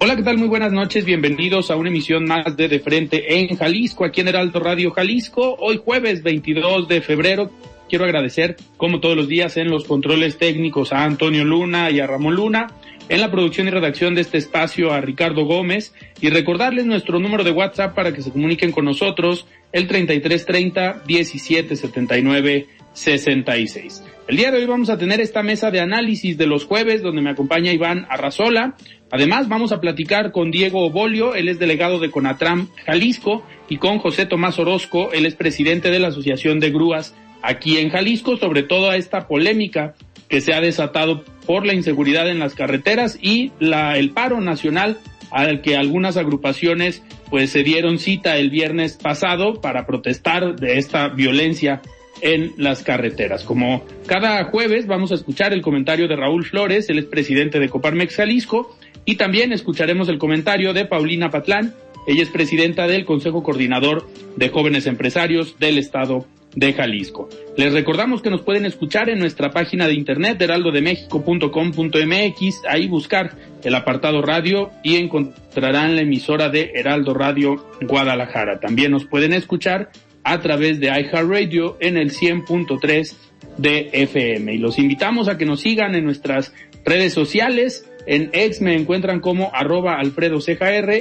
Hola, ¿qué tal? Muy buenas noches. Bienvenidos a una emisión más de De Frente en Jalisco, aquí en Heraldo Radio Jalisco. Hoy jueves 22 de febrero. Quiero agradecer, como todos los días, en los controles técnicos a Antonio Luna y a Ramón Luna, en la producción y redacción de este espacio a Ricardo Gómez y recordarles nuestro número de WhatsApp para que se comuniquen con nosotros, el 3330 1779 66. El día de hoy vamos a tener esta mesa de análisis de los jueves donde me acompaña Iván Arrazola. Además vamos a platicar con Diego Obolio, él es delegado de Conatram Jalisco, y con José Tomás Orozco, él es presidente de la Asociación de Grúas aquí en Jalisco, sobre toda esta polémica que se ha desatado por la inseguridad en las carreteras y la, el paro nacional al que algunas agrupaciones pues se dieron cita el viernes pasado para protestar de esta violencia en las carreteras. Como cada jueves vamos a escuchar el comentario de Raúl Flores, él es presidente de Coparmex Jalisco, y también escucharemos el comentario de Paulina Patlán, ella es presidenta del Consejo Coordinador de Jóvenes Empresarios del Estado de Jalisco. Les recordamos que nos pueden escuchar en nuestra página de internet heraldodemexico.com.mx, ahí buscar el apartado radio y encontrarán la emisora de Heraldo Radio Guadalajara. También nos pueden escuchar a través de iHeartRadio en el 100.3 de FM. Y los invitamos a que nos sigan en nuestras redes sociales. En X me encuentran como arroba Alfredo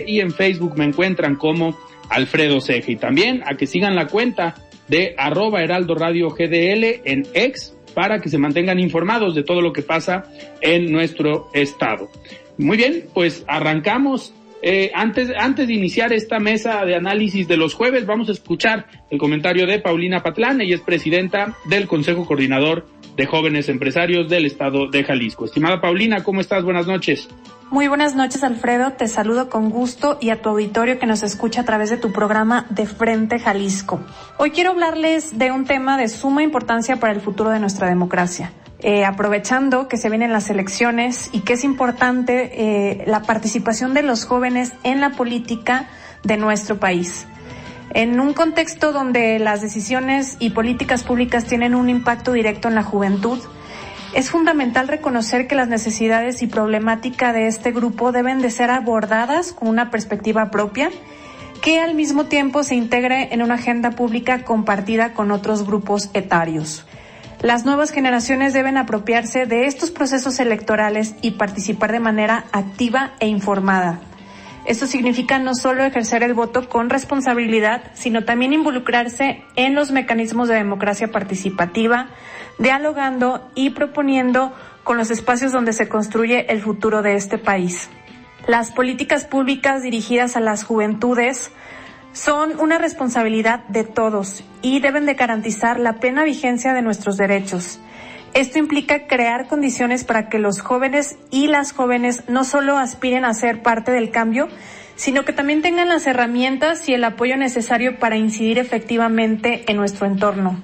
y en Facebook me encuentran como Alfredo Ceja. Y también a que sigan la cuenta de arroba Heraldo Radio GDL en X para que se mantengan informados de todo lo que pasa en nuestro estado. Muy bien, pues arrancamos. Eh, antes, antes de iniciar esta mesa de análisis de los jueves, vamos a escuchar el comentario de Paulina Patlán, ella es presidenta del Consejo Coordinador de Jóvenes Empresarios del Estado de Jalisco. Estimada Paulina, ¿cómo estás? Buenas noches. Muy buenas noches, Alfredo. Te saludo con gusto y a tu auditorio que nos escucha a través de tu programa De Frente Jalisco. Hoy quiero hablarles de un tema de suma importancia para el futuro de nuestra democracia. Eh, aprovechando que se vienen las elecciones y que es importante eh, la participación de los jóvenes en la política de nuestro país. En un contexto donde las decisiones y políticas públicas tienen un impacto directo en la juventud, es fundamental reconocer que las necesidades y problemática de este grupo deben de ser abordadas con una perspectiva propia que al mismo tiempo se integre en una agenda pública compartida con otros grupos etarios. Las nuevas generaciones deben apropiarse de estos procesos electorales y participar de manera activa e informada. Esto significa no solo ejercer el voto con responsabilidad, sino también involucrarse en los mecanismos de democracia participativa, dialogando y proponiendo con los espacios donde se construye el futuro de este país. Las políticas públicas dirigidas a las juventudes son una responsabilidad de todos y deben de garantizar la plena vigencia de nuestros derechos. Esto implica crear condiciones para que los jóvenes y las jóvenes no solo aspiren a ser parte del cambio, sino que también tengan las herramientas y el apoyo necesario para incidir efectivamente en nuestro entorno.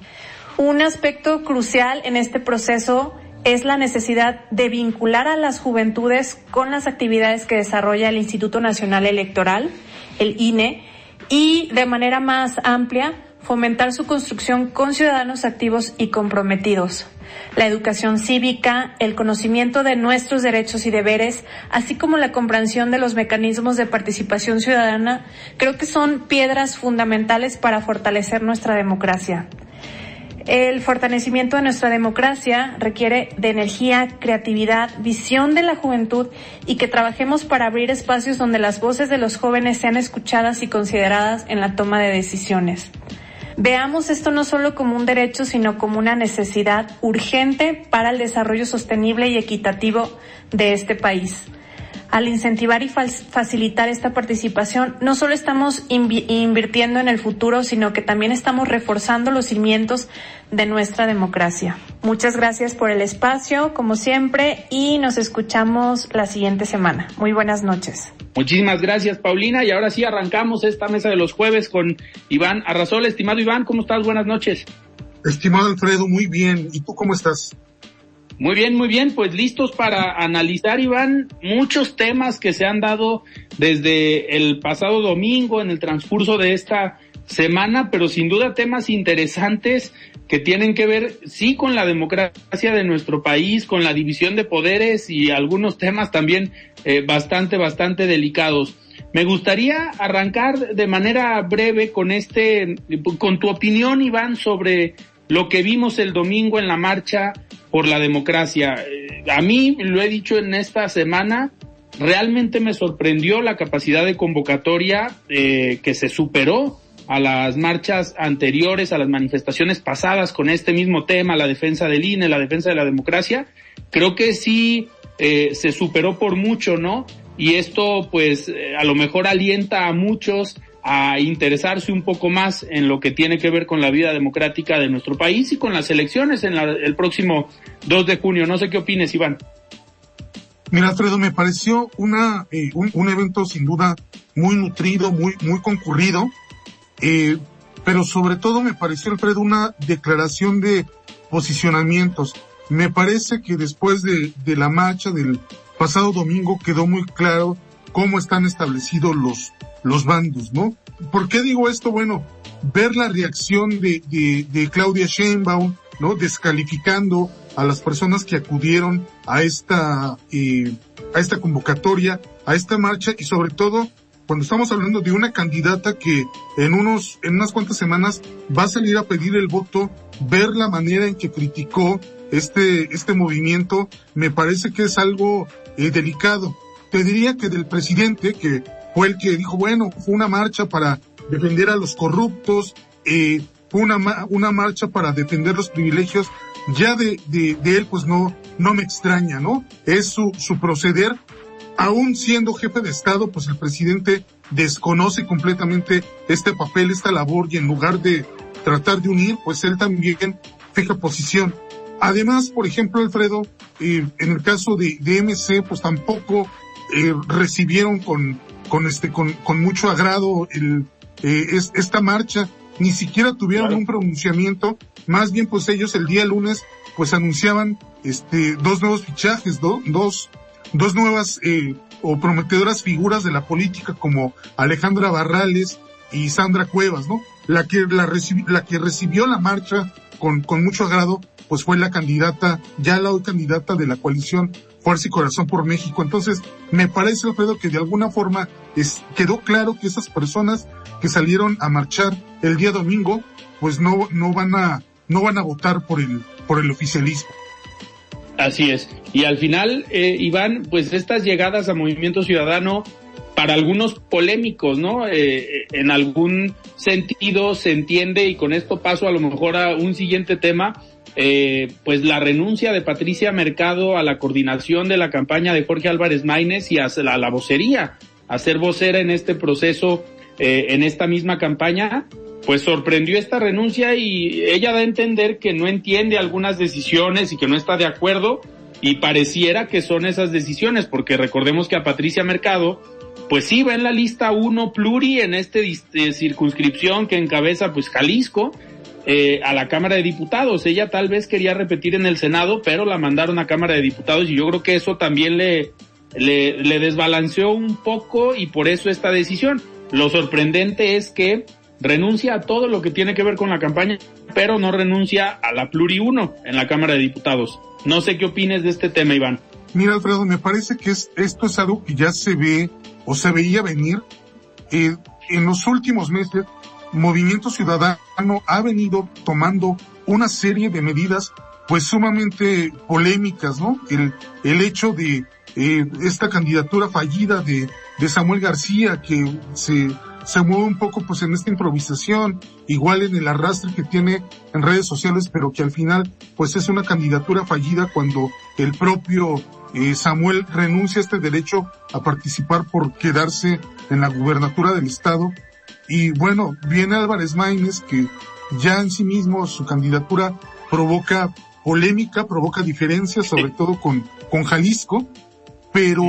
Un aspecto crucial en este proceso es la necesidad de vincular a las juventudes con las actividades que desarrolla el Instituto Nacional Electoral, el INE, y de manera más amplia fomentar su construcción con ciudadanos activos y comprometidos. La educación cívica, el conocimiento de nuestros derechos y deberes, así como la comprensión de los mecanismos de participación ciudadana, creo que son piedras fundamentales para fortalecer nuestra democracia. El fortalecimiento de nuestra democracia requiere de energía, creatividad, visión de la juventud y que trabajemos para abrir espacios donde las voces de los jóvenes sean escuchadas y consideradas en la toma de decisiones. Veamos esto no solo como un derecho, sino como una necesidad urgente para el desarrollo sostenible y equitativo de este país al incentivar y facilitar esta participación, no solo estamos invirtiendo en el futuro, sino que también estamos reforzando los cimientos de nuestra democracia. Muchas gracias por el espacio, como siempre, y nos escuchamos la siguiente semana. Muy buenas noches. Muchísimas gracias, Paulina. Y ahora sí arrancamos esta mesa de los jueves con Iván Arrazol. Estimado Iván, ¿cómo estás? Buenas noches. Estimado Alfredo, muy bien. ¿Y tú cómo estás? Muy bien, muy bien, pues listos para analizar, Iván, muchos temas que se han dado desde el pasado domingo en el transcurso de esta semana, pero sin duda temas interesantes que tienen que ver, sí, con la democracia de nuestro país, con la división de poderes y algunos temas también eh, bastante, bastante delicados. Me gustaría arrancar de manera breve con este, con tu opinión, Iván, sobre lo que vimos el domingo en la marcha por la democracia. Eh, a mí, lo he dicho en esta semana, realmente me sorprendió la capacidad de convocatoria eh, que se superó a las marchas anteriores, a las manifestaciones pasadas con este mismo tema, la defensa del INE, la defensa de la democracia. Creo que sí eh, se superó por mucho, ¿no? Y esto pues a lo mejor alienta a muchos a interesarse un poco más en lo que tiene que ver con la vida democrática de nuestro país y con las elecciones en el próximo 2 de junio. No sé qué opines, Iván. Mira, Alfredo, me pareció una, eh, un, evento sin duda muy nutrido, muy, muy concurrido, eh, pero sobre todo me pareció, Alfredo, una declaración de posicionamientos. Me parece que después de, de la marcha del pasado domingo quedó muy claro cómo están establecidos los, los bandos, ¿no? ¿Por qué digo esto? Bueno, ver la reacción de, de, Claudia Sheinbaum, ¿no? Descalificando a las personas que acudieron a esta, eh, a esta convocatoria, a esta marcha y sobre todo cuando estamos hablando de una candidata que en unos, en unas cuantas semanas va a salir a pedir el voto, ver la manera en que criticó este, este movimiento, me parece que es algo eh, delicado. Te diría que del presidente, que fue el que dijo, bueno, fue una marcha para defender a los corruptos, eh, fue una, una marcha para defender los privilegios, ya de, de, de, él pues no, no me extraña, ¿no? Es su, su proceder. Aún siendo jefe de Estado, pues el presidente desconoce completamente este papel, esta labor y en lugar de tratar de unir, pues él también fija posición. Además, por ejemplo, Alfredo, eh, en el caso de, de MC, pues tampoco eh, recibieron con, con este, con, con mucho agrado el, eh, es, esta marcha, ni siquiera tuvieron un pronunciamiento, más bien pues ellos el día lunes pues anunciaban este, dos nuevos fichajes, dos, dos nuevas, eh, o prometedoras figuras de la política como Alejandra Barrales y Sandra Cuevas, ¿no? La que, la, la que recibió la marcha con, con mucho agrado, pues fue la candidata, ya la candidata de la coalición Fuerza y Corazón por México. Entonces, me parece, Alfredo, que de alguna forma es, quedó claro que esas personas que salieron a marchar el día domingo, pues no, no van a, no van a votar por el, por el oficialismo. Así es. Y al final, eh, Iván, pues estas llegadas a Movimiento Ciudadano, para algunos polémicos, ¿no? Eh, en algún sentido se entiende, y con esto paso a lo mejor a un siguiente tema, eh, pues la renuncia de Patricia Mercado a la coordinación de la campaña de Jorge Álvarez Maínez y a la, vocería, a ser vocera en este proceso, eh, en esta misma campaña, pues sorprendió esta renuncia y ella da a entender que no entiende algunas decisiones y que no está de acuerdo y pareciera que son esas decisiones, porque recordemos que a Patricia Mercado, pues sí va en la lista uno pluri en esta eh, circunscripción que encabeza pues Jalisco, eh, a la Cámara de Diputados. Ella tal vez quería repetir en el Senado, pero la mandaron a Cámara de Diputados y yo creo que eso también le, le, desbalanceó un poco y por eso esta decisión. Lo sorprendente es que renuncia a todo lo que tiene que ver con la campaña, pero no renuncia a la Pluri 1 en la Cámara de Diputados. No sé qué opines de este tema, Iván. Mira, Alfredo, me parece que es, esto es algo que ya se ve o se veía venir. Eh, en los últimos meses Movimiento Ciudadano ha venido tomando una serie de medidas pues sumamente polémicas, ¿no? El, el hecho de eh, esta candidatura fallida de, de Samuel García que se, se mueve un poco pues en esta improvisación, igual en el arrastre que tiene en redes sociales, pero que al final pues es una candidatura fallida cuando el propio eh, Samuel renuncia a este derecho a participar por quedarse en la gubernatura del estado. Y bueno, viene Álvarez Maínez que ya en sí mismo su candidatura provoca polémica, provoca diferencias, sobre todo con, con Jalisco, pero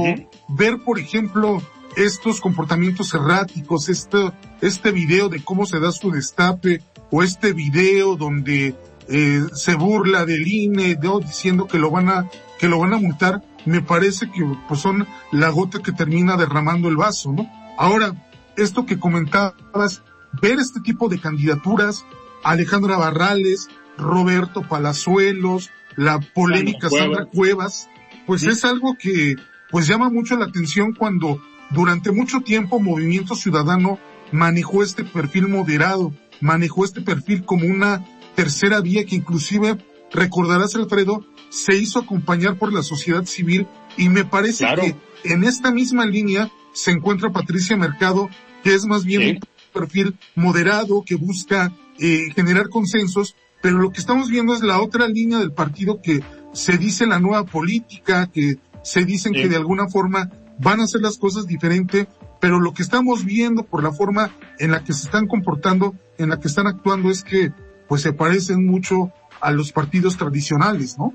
ver, por ejemplo, estos comportamientos erráticos, este, este video de cómo se da su destape, o este video donde eh, se burla del INE, diciendo que lo van a, que lo van a multar, me parece que pues, son la gota que termina derramando el vaso, ¿no? Ahora, esto que comentabas, ver este tipo de candidaturas, Alejandra Barrales, Roberto Palazuelos, la polémica Sandra Cuevas, pues es algo que pues llama mucho la atención cuando durante mucho tiempo Movimiento Ciudadano manejó este perfil moderado, manejó este perfil como una tercera vía que inclusive, recordarás Alfredo, se hizo acompañar por la sociedad civil y me parece que en esta misma línea se encuentra Patricia Mercado, que es más bien un perfil moderado que busca eh, generar consensos, pero lo que estamos viendo es la otra línea del partido que se dice la nueva política, que se dicen que de alguna forma van a hacer las cosas diferente, pero lo que estamos viendo por la forma en la que se están comportando, en la que están actuando es que pues se parecen mucho a los partidos tradicionales, ¿no?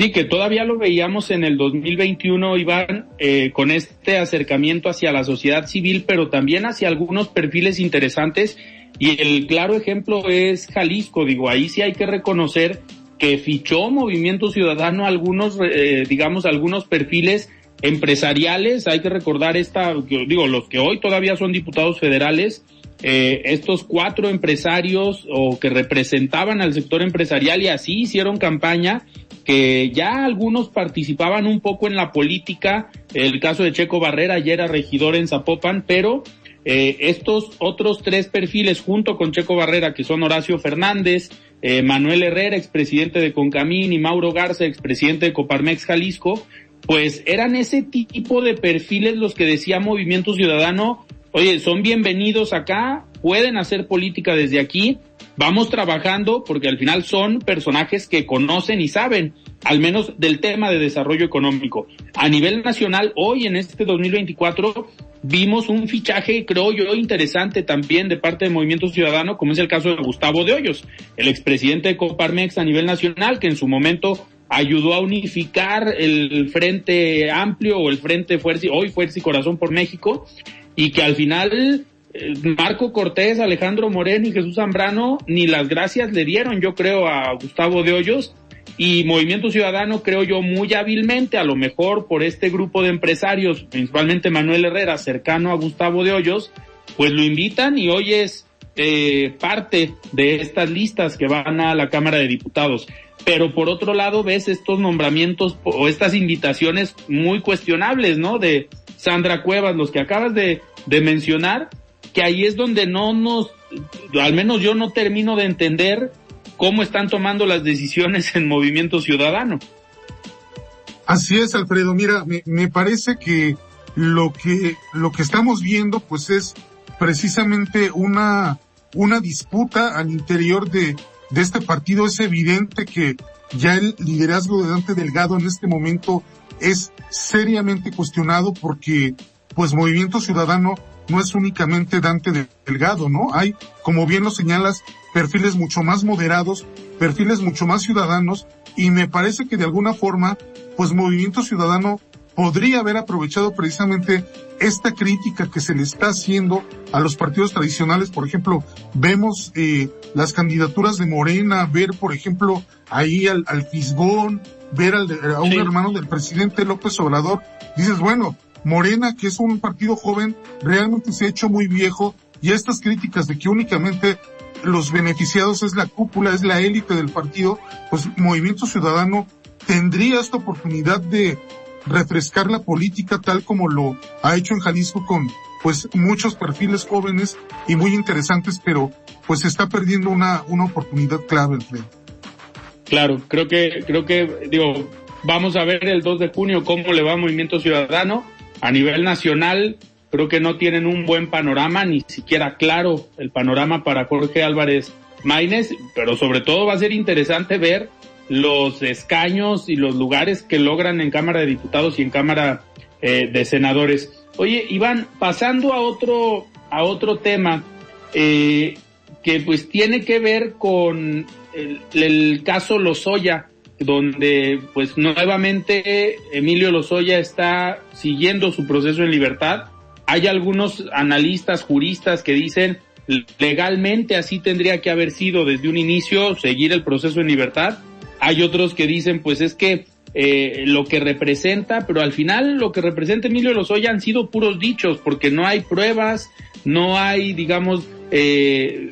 Sí, que todavía lo veíamos en el 2021, Iván, eh, con este acercamiento hacia la sociedad civil, pero también hacia algunos perfiles interesantes. Y el claro ejemplo es Jalisco. Digo, ahí sí hay que reconocer que fichó Movimiento Ciudadano algunos, eh, digamos, algunos perfiles empresariales. Hay que recordar esta, digo, los que hoy todavía son diputados federales, eh, estos cuatro empresarios o que representaban al sector empresarial y así hicieron campaña que ya algunos participaban un poco en la política, el caso de Checo Barrera ya era regidor en Zapopan, pero eh, estos otros tres perfiles junto con Checo Barrera, que son Horacio Fernández, eh, Manuel Herrera, expresidente de Concamín, y Mauro Garza, expresidente de Coparmex Jalisco, pues eran ese tipo de perfiles los que decía Movimiento Ciudadano, oye, son bienvenidos acá, pueden hacer política desde aquí, vamos trabajando porque al final son personajes que conocen y saben al menos del tema de desarrollo económico. A nivel nacional, hoy en este 2024 vimos un fichaje, creo yo, interesante también de parte del Movimiento Ciudadano, como es el caso de Gustavo de Hoyos, el expresidente de Coparmex a nivel nacional, que en su momento ayudó a unificar el Frente Amplio o el Frente Fuerza, hoy Fuerza y Corazón por México, y que al final Marco Cortés, Alejandro Moreno y Jesús Zambrano ni las gracias le dieron, yo creo, a Gustavo de Hoyos y Movimiento Ciudadano, creo yo, muy hábilmente, a lo mejor por este grupo de empresarios, principalmente Manuel Herrera, cercano a Gustavo de Hoyos, pues lo invitan y hoy es eh, parte de estas listas que van a la Cámara de Diputados. Pero por otro lado ves estos nombramientos o estas invitaciones muy cuestionables, ¿no? De Sandra Cuevas, los que acabas de, de mencionar, que ahí es donde no nos, al menos yo no termino de entender cómo están tomando las decisiones en Movimiento Ciudadano. Así es, Alfredo. Mira, me, parece que lo que, lo que estamos viendo, pues es precisamente una, una disputa al interior de, de este partido. Es evidente que ya el liderazgo de Dante Delgado en este momento es seriamente cuestionado porque, pues, Movimiento Ciudadano no es únicamente Dante Delgado, ¿no? Hay, como bien lo señalas, perfiles mucho más moderados, perfiles mucho más ciudadanos, y me parece que de alguna forma, pues Movimiento Ciudadano podría haber aprovechado precisamente esta crítica que se le está haciendo a los partidos tradicionales. Por ejemplo, vemos eh, las candidaturas de Morena, ver, por ejemplo, ahí al, al Fisgón, ver al, a un hermano del presidente López Obrador. Dices, bueno, Morena, que es un partido joven, realmente se ha hecho muy viejo y estas críticas de que únicamente los beneficiados es la cúpula, es la élite del partido, pues Movimiento Ciudadano tendría esta oportunidad de refrescar la política tal como lo ha hecho en Jalisco con, pues muchos perfiles jóvenes y muy interesantes, pero pues está perdiendo una, una oportunidad clave, Alfredo. Claro, creo que, creo que, digo, vamos a ver el 2 de junio cómo le va al Movimiento Ciudadano. A nivel nacional, creo que no tienen un buen panorama, ni siquiera claro el panorama para Jorge Álvarez Maínez, pero sobre todo va a ser interesante ver los escaños y los lugares que logran en Cámara de Diputados y en Cámara eh, de Senadores. Oye, Iván, pasando a otro, a otro tema, eh, que pues tiene que ver con el, el caso Lozoya, donde pues nuevamente Emilio Lozoya está siguiendo su proceso en libertad. Hay algunos analistas, juristas que dicen legalmente así tendría que haber sido desde un inicio seguir el proceso en libertad. Hay otros que dicen pues es que eh, lo que representa, pero al final lo que representa Emilio Lozoya han sido puros dichos porque no hay pruebas, no hay digamos eh,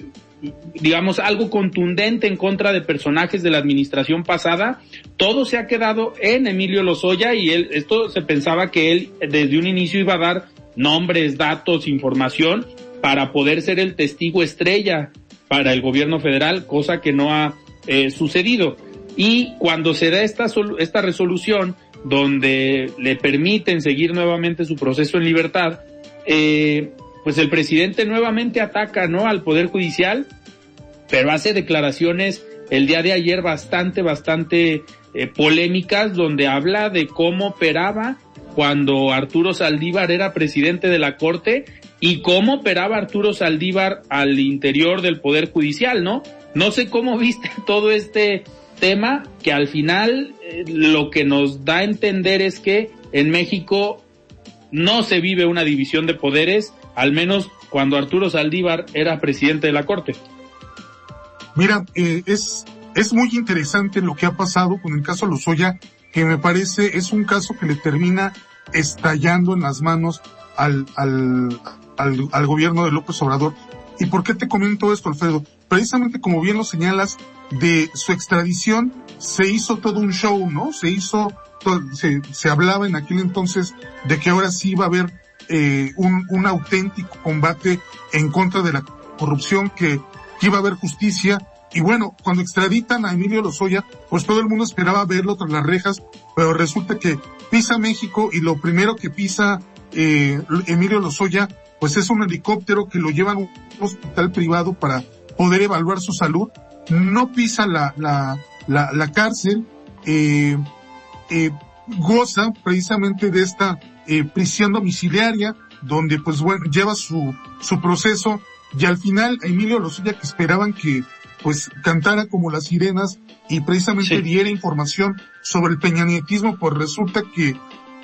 digamos, algo contundente en contra de personajes de la administración pasada, todo se ha quedado en Emilio Lozoya y él, esto se pensaba que él desde un inicio iba a dar nombres, datos, información para poder ser el testigo estrella para el gobierno federal, cosa que no ha eh, sucedido. Y cuando se da esta, esta resolución donde le permiten seguir nuevamente su proceso en libertad, eh, pues el presidente nuevamente ataca, ¿no? Al Poder Judicial, pero hace declaraciones el día de ayer bastante, bastante eh, polémicas, donde habla de cómo operaba cuando Arturo Saldívar era presidente de la Corte y cómo operaba Arturo Saldívar al interior del Poder Judicial, ¿no? No sé cómo viste todo este tema que al final eh, lo que nos da a entender es que en México no se vive una división de poderes, al menos cuando Arturo Saldívar era presidente de la Corte. Mira, eh, es, es muy interesante lo que ha pasado con el caso Lozoya, que me parece es un caso que le termina estallando en las manos al, al, al, gobierno de López Obrador. ¿Y por qué te comento esto, Alfredo? Precisamente como bien lo señalas, de su extradición se hizo todo un show, ¿no? Se hizo, se, se hablaba en aquel entonces de que ahora sí iba a haber eh, un, un auténtico combate en contra de la corrupción, que, que iba a haber justicia. Y bueno, cuando extraditan a Emilio Lozoya, pues todo el mundo esperaba verlo tras las rejas, pero resulta que pisa México y lo primero que pisa eh, Emilio Lozoya, pues es un helicóptero que lo llevan a un hospital privado para poder evaluar su salud. No pisa la, la, la, la cárcel, eh, eh, goza precisamente de esta eh, prisión domiciliaria, donde pues bueno, lleva su, su proceso y al final Emilio Lozoya que esperaban que pues cantara como las sirenas y precisamente diera información sobre el peñanietismo, pues resulta que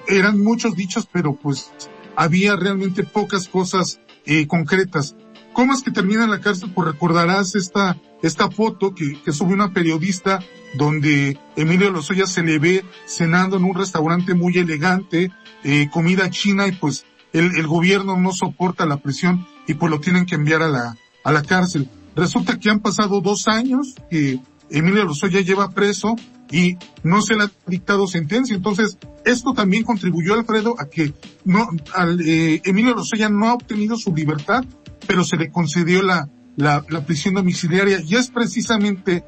eran muchos dichos, pero pues había realmente pocas cosas eh, concretas. ¿Cómo es que termina en la cárcel? Pues recordarás esta, esta foto que, que sube una periodista donde Emilio Lozoya se le ve cenando en un restaurante muy elegante, eh, comida china y pues el, el gobierno no soporta la presión y pues lo tienen que enviar a la, a la cárcel. Resulta que han pasado dos años que Emilio Lozoya lleva preso y no se le ha dictado sentencia. Entonces, esto también contribuyó, Alfredo, a que no, al, eh, Emilio Lozoya no ha obtenido su libertad, pero se le concedió la, la, la prisión domiciliaria. Y es precisamente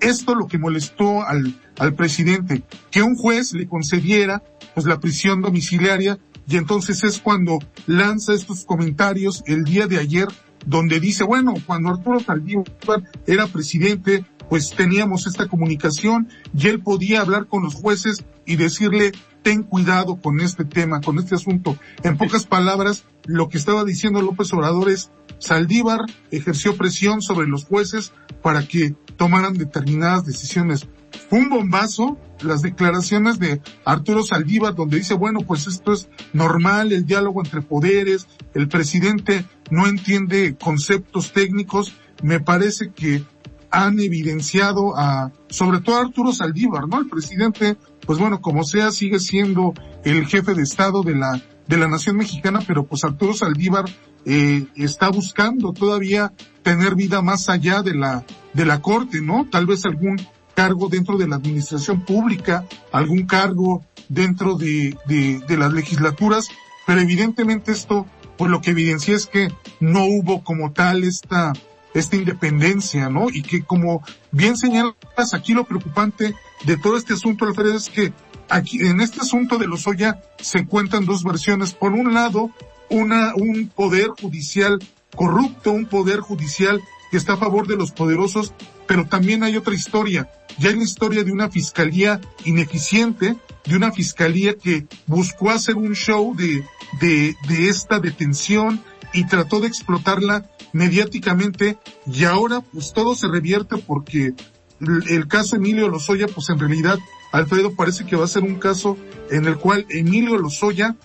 esto lo que molestó al, al presidente, que un juez le concediera pues la prisión domiciliaria. Y entonces es cuando lanza estos comentarios el día de ayer donde dice, bueno, cuando Arturo Saldívar era presidente, pues teníamos esta comunicación y él podía hablar con los jueces y decirle, ten cuidado con este tema, con este asunto. En pocas palabras, lo que estaba diciendo López Obrador es, Saldívar ejerció presión sobre los jueces para que tomaran determinadas decisiones. Fue un bombazo las declaraciones de Arturo Saldívar donde dice, bueno, pues esto es normal, el diálogo entre poderes, el presidente no entiende conceptos técnicos, me parece que han evidenciado a, sobre todo a Arturo Saldívar, ¿no? El presidente, pues bueno, como sea, sigue siendo el jefe de Estado de la, de la nación mexicana, pero pues Arturo Saldívar eh, está buscando todavía tener vida más allá de la, de la corte, ¿no? Tal vez algún cargo dentro de la administración pública, algún cargo dentro de, de, de las legislaturas, pero evidentemente esto, pues lo que evidencia es que no hubo como tal esta, esta independencia, ¿no? Y que como bien señalas aquí lo preocupante de todo este asunto, Alfredo, es que aquí en este asunto de los Oya se encuentran dos versiones. Por un lado, una, un poder judicial corrupto, un poder judicial que está a favor de los poderosos, pero también hay otra historia. Ya hay la historia de una fiscalía ineficiente, de una fiscalía que buscó hacer un show de, de, de esta detención y trató de explotarla mediáticamente y ahora pues todo se revierte porque el, caso Emilio Lozoya pues en realidad Alfredo parece que va a ser un caso en el cual Emilio Lozoya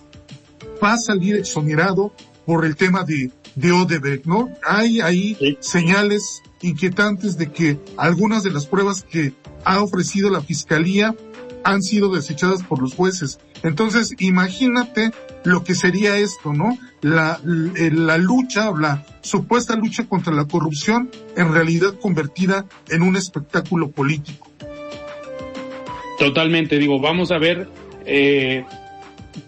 va a salir exonerado por el tema de, de Odebrecht, ¿no? Hay ahí señales inquietantes de que algunas de las pruebas que ha ofrecido la fiscalía han sido desechadas por los jueces. Entonces, imagínate lo que sería esto, ¿no? La, la lucha, la supuesta lucha contra la corrupción, en realidad convertida en un espectáculo político. Totalmente, digo, vamos a ver eh,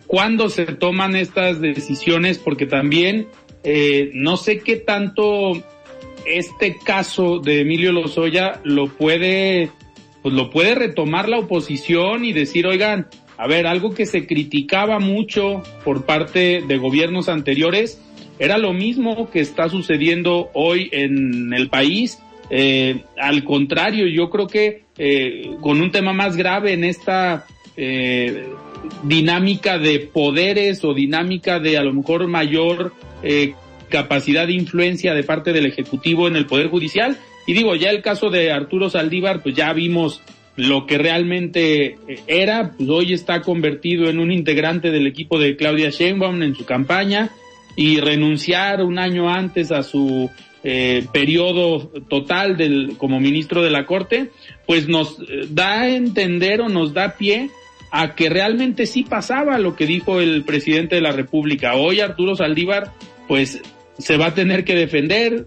cuándo se toman estas decisiones, porque también eh, no sé qué tanto este caso de Emilio Lozoya lo puede, pues lo puede retomar la oposición y decir, oigan, a ver, algo que se criticaba mucho por parte de gobiernos anteriores, era lo mismo que está sucediendo hoy en el país. Eh, al contrario, yo creo que eh, con un tema más grave en esta eh, dinámica de poderes o dinámica de a lo mejor mayor eh, capacidad de influencia de parte del Ejecutivo en el Poder Judicial. Y digo, ya el caso de Arturo Saldívar, pues ya vimos lo que realmente eh, era, pues hoy está convertido en un integrante del equipo de Claudia Sheinbaum en su campaña y renunciar un año antes a su eh, periodo total del, como ministro de la Corte, pues nos eh, da a entender o nos da pie a que realmente sí pasaba lo que dijo el presidente de la República. Hoy Arturo Saldívar, pues se va a tener que defender,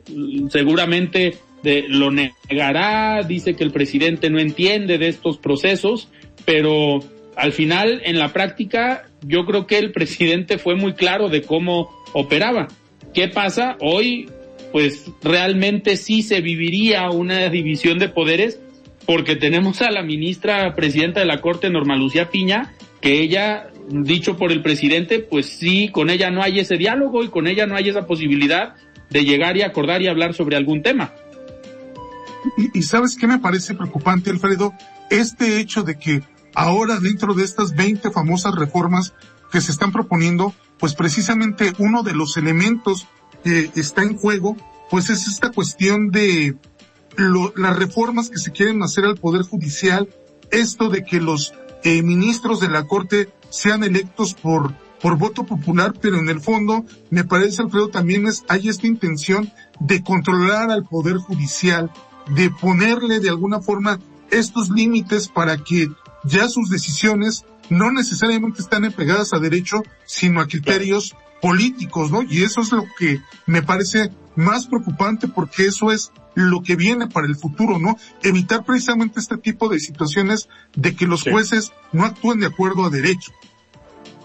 seguramente de, lo negará, dice que el presidente no entiende de estos procesos, pero al final, en la práctica, yo creo que el presidente fue muy claro de cómo operaba. ¿Qué pasa? Hoy, pues realmente sí se viviría una división de poderes porque tenemos a la ministra presidenta de la Corte, Norma Lucía Piña, que ella dicho por el presidente, pues sí, con ella no hay ese diálogo y con ella no hay esa posibilidad de llegar y acordar y hablar sobre algún tema. Y, sabes qué me parece preocupante, Alfredo, este hecho de que ahora dentro de estas 20 famosas reformas que se están proponiendo, pues precisamente uno de los elementos que está en juego, pues es esta cuestión de lo, las reformas que se quieren hacer al Poder Judicial, esto de que los eh, ministros de la Corte sean electos por, por voto popular, pero en el fondo, me parece, Alfredo, también es, hay esta intención de controlar al Poder Judicial, de ponerle de alguna forma estos límites para que ya sus decisiones no necesariamente están apegadas a derecho, sino a criterios políticos, ¿no? Y eso es lo que me parece más preocupante porque eso es lo que viene para el futuro, ¿no? Evitar precisamente este tipo de situaciones de que los jueces no actúen de acuerdo a derecho.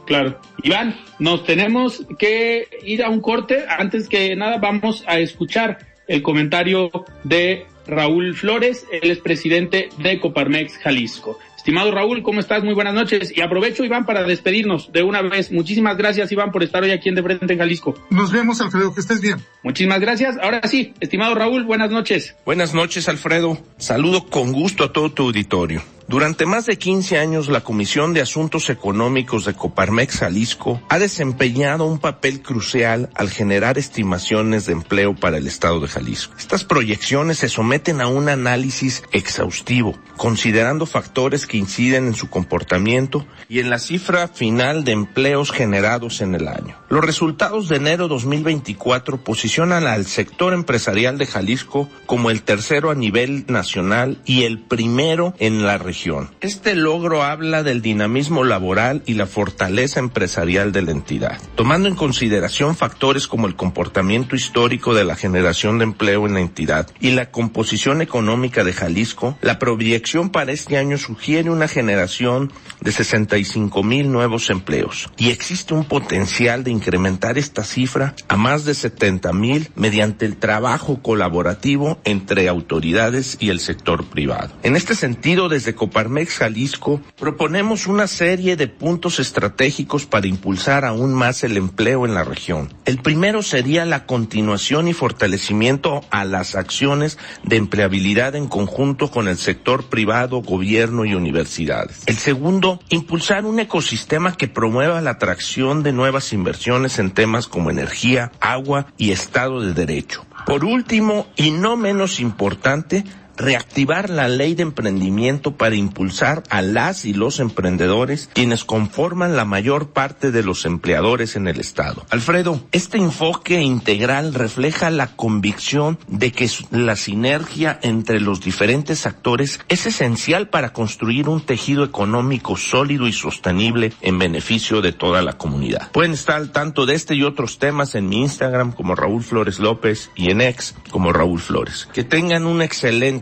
Claro. Iván, nos tenemos que ir a un corte. Antes que nada, vamos a escuchar el comentario de Raúl Flores, él es presidente de Coparmex Jalisco. Estimado Raúl, ¿cómo estás? Muy buenas noches. Y aprovecho, Iván, para despedirnos de una vez. Muchísimas gracias, Iván, por estar hoy aquí en De Frente en Jalisco. Nos vemos, Alfredo, que estés bien. Muchísimas gracias. Ahora sí, estimado Raúl, buenas noches. Buenas noches, Alfredo. Saludo con gusto a todo tu auditorio. Durante más de 15 años, la Comisión de Asuntos Económicos de Coparmex Jalisco ha desempeñado un papel crucial al generar estimaciones de empleo para el Estado de Jalisco. Estas proyecciones se someten a un análisis exhaustivo, considerando factores que inciden en su comportamiento y en la cifra final de empleos generados en el año. Los resultados de enero 2024 posicionan al sector empresarial de Jalisco como el tercero a nivel nacional y el primero en la región región. Este logro habla del dinamismo laboral y la fortaleza empresarial de la entidad, tomando en consideración factores como el comportamiento histórico de la generación de empleo en la entidad y la composición económica de Jalisco, la proyección para este año sugiere una generación de 65 mil nuevos empleos y existe un potencial de incrementar esta cifra a más de 70 mil mediante el trabajo colaborativo entre autoridades y el sector privado. En este sentido, desde Coparmex Jalisco proponemos una serie de puntos estratégicos para impulsar aún más el empleo en la región. El primero sería la continuación y fortalecimiento a las acciones de empleabilidad en conjunto con el sector privado, gobierno y universidades. El segundo, impulsar un ecosistema que promueva la atracción de nuevas inversiones en temas como energía, agua y Estado de Derecho. Por último, y no menos importante, reactivar la ley de emprendimiento para impulsar a las y los emprendedores quienes conforman la mayor parte de los empleadores en el Estado. Alfredo, este enfoque integral refleja la convicción de que la sinergia entre los diferentes actores es esencial para construir un tejido económico sólido y sostenible en beneficio de toda la comunidad. Pueden estar al tanto de este y otros temas en mi Instagram como Raúl Flores López y en ex como Raúl Flores. Que tengan un excelente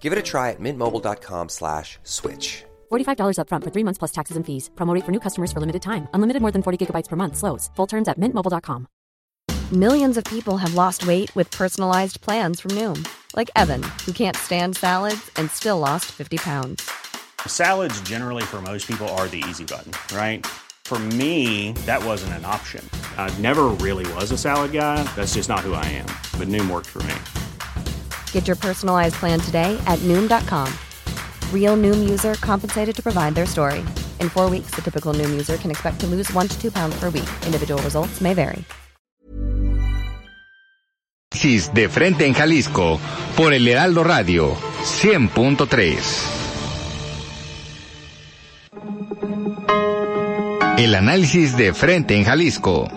Give it a try at mintmobile.com slash switch. $45 upfront for three months plus taxes and fees. Promo rate for new customers for limited time. Unlimited more than 40 gigabytes per month. Slows. Full terms at mintmobile.com. Millions of people have lost weight with personalized plans from Noom, like Evan, who can't stand salads and still lost 50 pounds. Salads, generally, for most people, are the easy button, right? For me, that wasn't an option. I never really was a salad guy. That's just not who I am. But Noom worked for me. Get your personalized plan today at Noom.com. Real Noom user compensated to provide their story. In four weeks, the typical Noom user can expect to lose one to two pounds per week. Individual results may vary. De frente en Jalisco por el Heraldo Radio 100.3. El análisis de frente en Jalisco.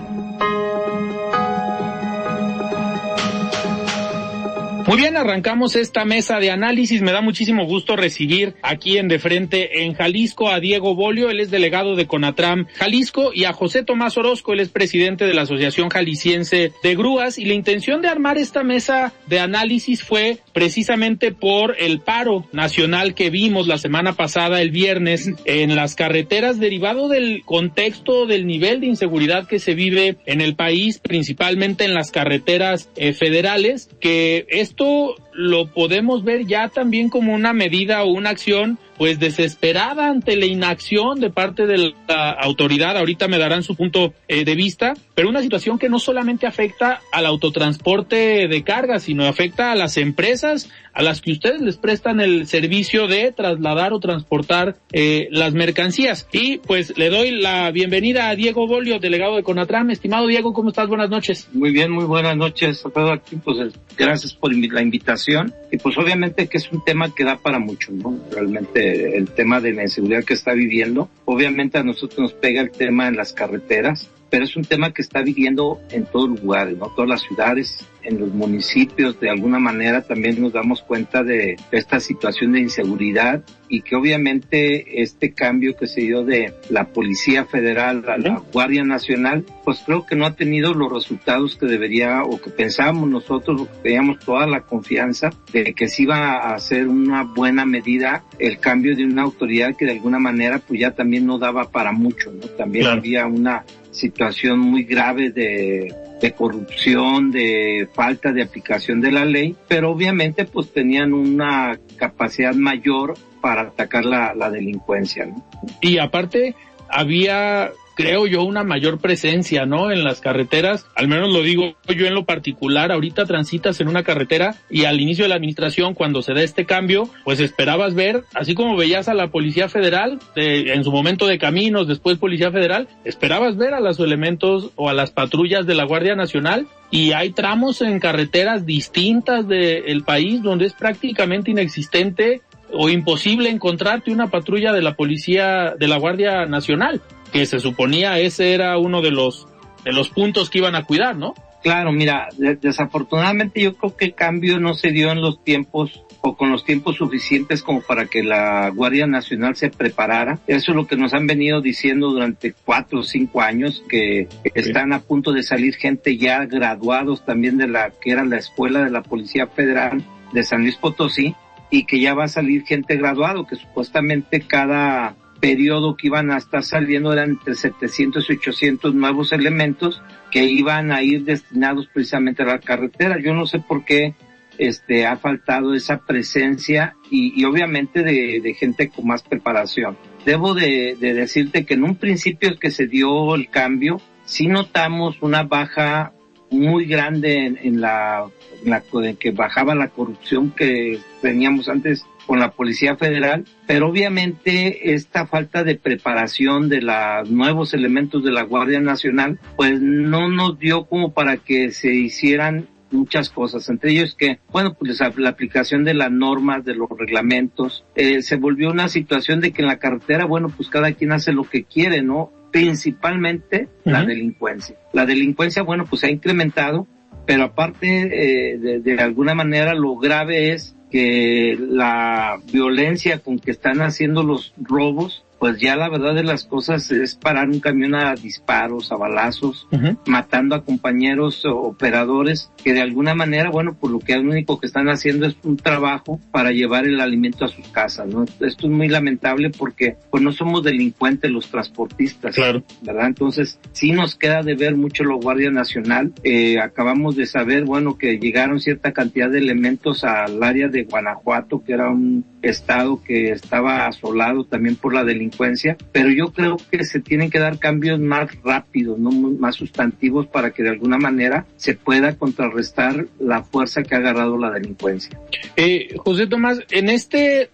Muy bien, arrancamos esta mesa de análisis. Me da muchísimo gusto recibir aquí en De Frente en Jalisco a Diego Bolio, él es delegado de Conatram Jalisco, y a José Tomás Orozco, él es presidente de la Asociación Jalisciense de Grúas. Y la intención de armar esta mesa de análisis fue precisamente por el paro nacional que vimos la semana pasada, el viernes, en las carreteras, derivado del contexto del nivel de inseguridad que se vive en el país, principalmente en las carreteras eh, federales, que es esto lo podemos ver ya también como una medida o una acción pues desesperada ante la inacción de parte de la autoridad, ahorita me darán su punto eh, de vista, pero una situación que no solamente afecta al autotransporte de carga, sino afecta a las empresas a las que ustedes les prestan el servicio de trasladar o transportar eh, las mercancías. Y pues le doy la bienvenida a Diego Bolio, delegado de Conatram. Estimado Diego, ¿cómo estás? Buenas noches. Muy bien, muy buenas noches. Aquí, pues gracias por la invitación. Y pues obviamente que es un tema que da para mucho, ¿no? Realmente el tema de la inseguridad que está viviendo. Obviamente a nosotros nos pega el tema en las carreteras, pero es un tema que está viviendo en todos los lugares, ¿no? Todas las ciudades, en los municipios, de alguna manera también nos damos cuenta de esta situación de inseguridad y que obviamente este cambio que se dio de la Policía Federal a la Guardia Nacional, pues creo que no ha tenido los resultados que debería o que pensábamos nosotros, o que teníamos toda la confianza de que se iba a hacer una buena medida el cambio de una autoridad que de alguna manera pues ya también no daba para mucho, ¿no? También había una situación muy grave de, de corrupción, de falta de aplicación de la ley, pero obviamente pues tenían una capacidad mayor para atacar la, la delincuencia. ¿no? Y aparte había creo yo, una mayor presencia, ¿no? En las carreteras, al menos lo digo yo en lo particular, ahorita transitas en una carretera y al inicio de la administración, cuando se da este cambio, pues esperabas ver, así como veías a la Policía Federal, en su momento de caminos, después Policía Federal, esperabas ver a los elementos o a las patrullas de la Guardia Nacional y hay tramos en carreteras distintas del país donde es prácticamente inexistente o imposible encontrarte una patrulla de la policía de la Guardia Nacional que se suponía ese era uno de los, de los puntos que iban a cuidar, ¿no? Claro, mira, desafortunadamente yo creo que el cambio no se dio en los tiempos o con los tiempos suficientes como para que la Guardia Nacional se preparara. Eso es lo que nos han venido diciendo durante cuatro o cinco años, que están a punto de salir gente ya graduados también de la que era la escuela de la Policía Federal de San Luis Potosí y que ya va a salir gente graduado, que supuestamente cada periodo que iban a estar saliendo eran entre 700 y 800 nuevos elementos que iban a ir destinados precisamente a la carretera. Yo no sé por qué este ha faltado esa presencia y, obviamente de, gente con más preparación. Debo de, decirte que en un principio que se dio el cambio, sí notamos una baja muy grande en, la, en la que bajaba la corrupción que teníamos antes con la Policía Federal, pero obviamente esta falta de preparación de los nuevos elementos de la Guardia Nacional, pues no nos dio como para que se hicieran muchas cosas, entre ellos que, bueno, pues la aplicación de las normas, de los reglamentos, eh, se volvió una situación de que en la carretera, bueno, pues cada quien hace lo que quiere, ¿no? Principalmente la delincuencia. La delincuencia, bueno, pues se ha incrementado, pero aparte, eh, de, de alguna manera, lo grave es que la violencia con que están haciendo los robos pues ya la verdad de las cosas es parar un camión a disparos, a balazos, matando a compañeros operadores que de alguna manera, bueno, por lo que lo único que están haciendo es un trabajo para llevar el alimento a sus casas, ¿no? Esto es muy lamentable porque pues no somos delincuentes los transportistas, claro. ¿verdad? Entonces sí nos queda de ver mucho la Guardia Nacional. Eh, acabamos de saber, bueno, que llegaron cierta cantidad de elementos al área de Guanajuato, que era un estado que estaba asolado también por la delincuencia, pero yo creo que se tienen que dar cambios más rápidos, no más sustantivos para que de alguna manera se pueda contrarrestar la fuerza que ha agarrado la delincuencia. Eh, José Tomás, en este,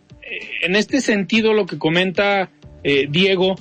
en este sentido lo que comenta eh, Diego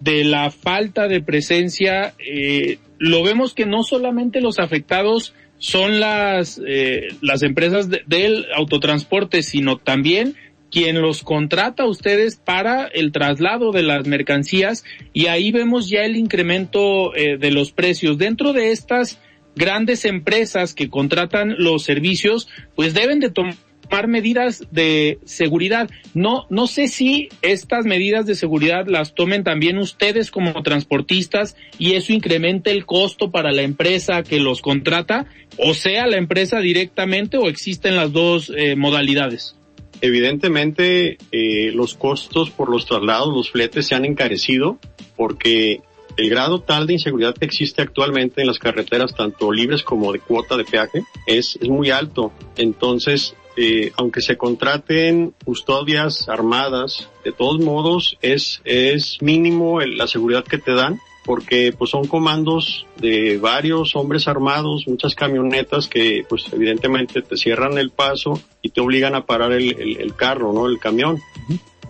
de la falta de presencia, eh, lo vemos que no solamente los afectados son las, eh, las empresas del autotransporte, sino también quien los contrata a ustedes para el traslado de las mercancías y ahí vemos ya el incremento eh, de los precios. Dentro de estas grandes empresas que contratan los servicios, pues deben de tomar medidas de seguridad. No, no sé si estas medidas de seguridad las tomen también ustedes como transportistas y eso incremente el costo para la empresa que los contrata, o sea, la empresa directamente o existen las dos eh, modalidades. Evidentemente, eh, los costos por los traslados, los fletes se han encarecido porque el grado tal de inseguridad que existe actualmente en las carreteras, tanto libres como de cuota de peaje, es, es muy alto. Entonces, eh, aunque se contraten custodias armadas, de todos modos es, es mínimo la seguridad que te dan porque pues son comandos de varios hombres armados, muchas camionetas que pues evidentemente te cierran el paso y te obligan a parar el, carro, ¿no? El camión.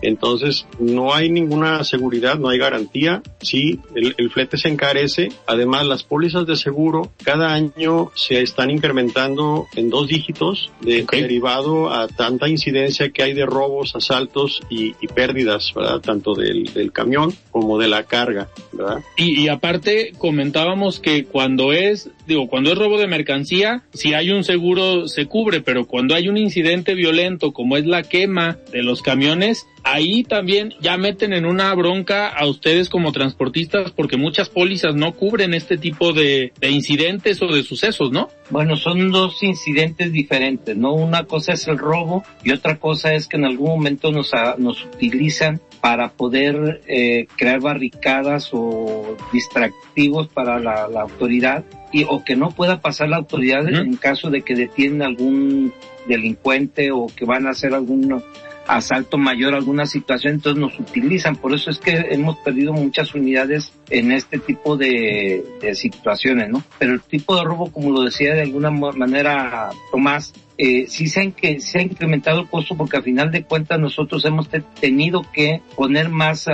Entonces, no hay ninguna seguridad, no hay garantía. Sí, el, flete se encarece. Además, las pólizas de seguro cada año se están incrementando en dos dígitos de, derivado a tanta incidencia que hay de robos, asaltos y, pérdidas, ¿verdad? Tanto del, camión como de la carga, ¿verdad? Y, y aparte, comentábamos que cuando es, digo, cuando es robo de mercancía, si hay un seguro se cubre, pero cuando hay un incidente violento como es la quema de los camiones, ahí también ya meten en una bronca a ustedes como transportistas porque muchas pólizas no cubren este tipo de, incidentes o de sucesos, ¿no? Bueno, son dos incidentes diferentes, ¿no? Una cosa es el robo y otra cosa es que en algún momento nos, nos utilizan para poder eh, crear barricadas o distractivos para la, autoridad y o que no pueda pasar la autoridad en caso de que detienen algún delincuente o que van a hacer algún asalto mayor, alguna situación, entonces nos utilizan. Por eso es que hemos perdido muchas unidades en este tipo de, de situaciones, ¿no? Pero el tipo de robo, como lo decía de alguna manera Tomás, eh, sí se que, se ha incrementado el costo porque a final de cuentas nosotros hemos tenido que poner más,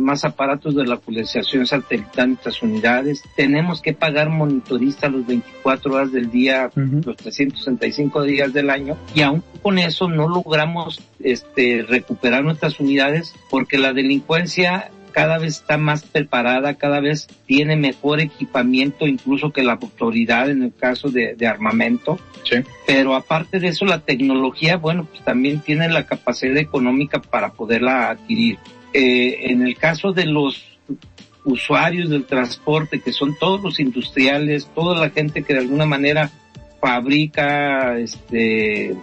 más aparatos de la actualización satelital en nuestras unidades. Tenemos que pagar monitoristas los 24 horas del día, los 365 días del año y aún con eso no logramos este, recuperar nuestras unidades porque la delincuencia cada vez está más preparada, cada vez tiene mejor equipamiento, incluso que la autoridad en el caso de, armamento. Sí. Pero aparte de eso, la tecnología, bueno, pues también tiene la capacidad económica para poderla adquirir. Eh, en el caso de los usuarios del transporte, que son todos los industriales, toda la gente que de alguna manera fabrica, este,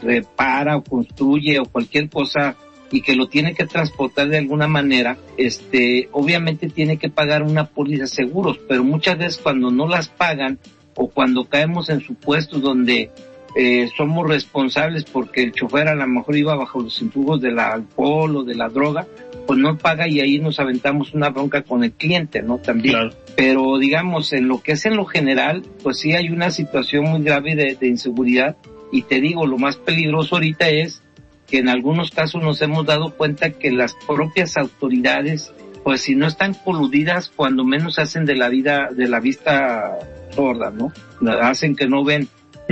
repara o construye o cualquier cosa y que lo tiene que transportar de alguna manera, este, obviamente tiene que pagar una póliza de seguros, pero muchas veces cuando no las pagan o cuando caemos en supuestos donde eh, somos responsables porque el chofer a lo mejor iba bajo los influjos del alcohol o de la droga, pues no paga y ahí nos aventamos una bronca con el cliente, ¿no? También. Pero digamos, en lo que es en lo general, pues sí hay una situación muy grave de, de inseguridad y te digo, lo más peligroso ahorita es que en algunos casos nos hemos dado cuenta que las propias autoridades, pues si no están coludidas, cuando menos hacen de la vida, de la vista sorda, ¿no? Hacen que no ven.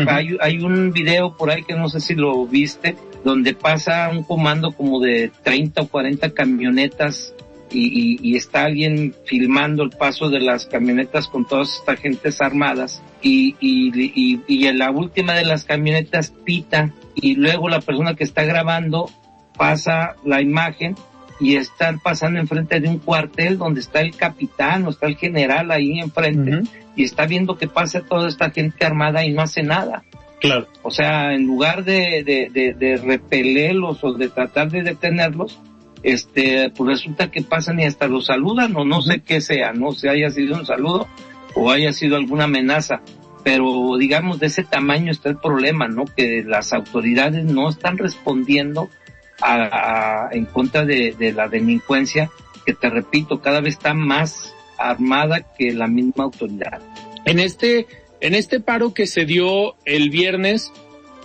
hay, hay un video por ahí que no sé si lo viste, donde pasa un comando como de 30 o 40 camionetas y, y, está alguien filmando el paso de las camionetas con todas estas gentes armadas y, y, y, en la última de las camionetas pita y luego la persona que está grabando pasa la imagen y están pasando enfrente de un cuartel donde está el capitán o está el general ahí enfrente y está viendo que pasa toda esta gente armada y no hace nada. Claro. O sea, en lugar de, de, de, de repelerlos o de tratar de detenerlos, este, pues resulta que pasan y hasta los saludan o no sé qué sea, no sé, haya sido un saludo o haya sido alguna amenaza pero digamos de ese tamaño está el problema, ¿no? Que las autoridades no están respondiendo a, en contra de, de, la delincuencia, que te repito, cada vez está más armada que la misma autoridad. En este, en este paro que se dio el viernes,